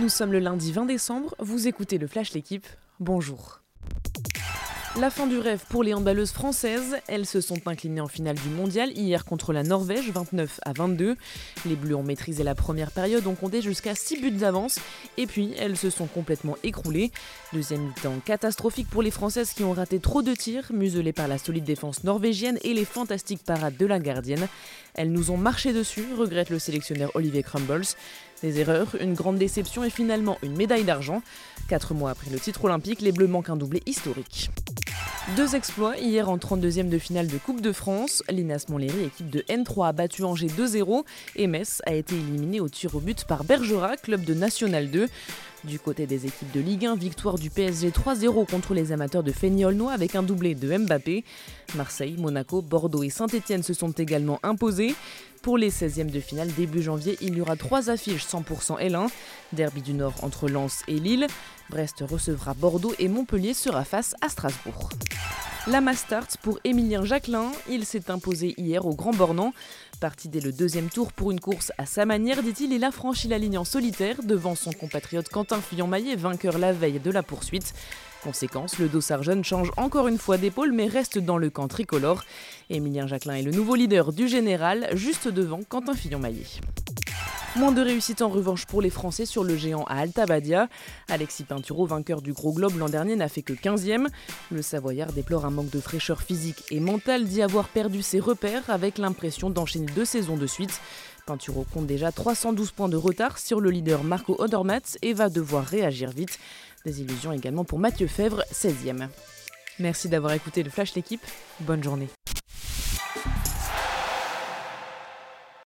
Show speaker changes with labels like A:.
A: Nous sommes le lundi 20 décembre, vous écoutez le Flash L'équipe, bonjour. La fin du rêve pour les handballeuses françaises. Elles se sont inclinées en finale du mondial hier contre la Norvège, 29 à 22. Les Bleus ont maîtrisé la première période, ont compté jusqu'à 6 buts d'avance. Et puis, elles se sont complètement écroulées. Deuxième mi-temps catastrophique pour les Françaises qui ont raté trop de tirs, muselées par la solide défense norvégienne et les fantastiques parades de la gardienne. Elles nous ont marché dessus, regrette le sélectionneur Olivier Crumbles. Des erreurs, une grande déception et finalement une médaille d'argent. Quatre mois après le titre olympique, les Bleus manquent un doublé historique. Deux exploits hier en 32e de finale de Coupe de France. Linas Montlhéry, équipe de N3, a battu Angers 2-0 et Metz a été éliminé au tir au but par Bergerac, club de National 2. Du côté des équipes de Ligue 1, victoire du PSG 3-0 contre les amateurs de Feigny-Aulnois avec un doublé de Mbappé. Marseille, Monaco, Bordeaux et Saint-Etienne se sont également imposés. Pour les 16e de finale début janvier, il y aura trois affiches 100% L1. Derby du Nord entre Lens et Lille. Brest recevra Bordeaux et Montpellier sera face à Strasbourg. La Mastart pour Émilien Jacquelin, il s'est imposé hier au Grand Bornand. Parti dès le deuxième tour pour une course à sa manière, dit-il, il a franchi la ligne en solitaire devant son compatriote Quentin Fillon-Maillet, vainqueur la veille de la poursuite. Conséquence, le dossard jeune change encore une fois d'épaule mais reste dans le camp tricolore. Émilien Jacquelin est le nouveau leader du général, juste devant Quentin Fillon-Maillet. Moins de réussite en revanche pour les Français sur le géant à Alta Alexis Pinturo, vainqueur du Gros Globe l'an dernier, n'a fait que 15e. Le Savoyard déplore un manque de fraîcheur physique et mentale, dit avoir perdu ses repères avec l'impression d'enchaîner deux saisons de suite. Pinturo compte déjà 312 points de retard sur le leader Marco Odermatt et va devoir réagir vite. Des illusions également pour Mathieu Fèvre, 16e. Merci d'avoir écouté le Flash L'équipe. Bonne journée.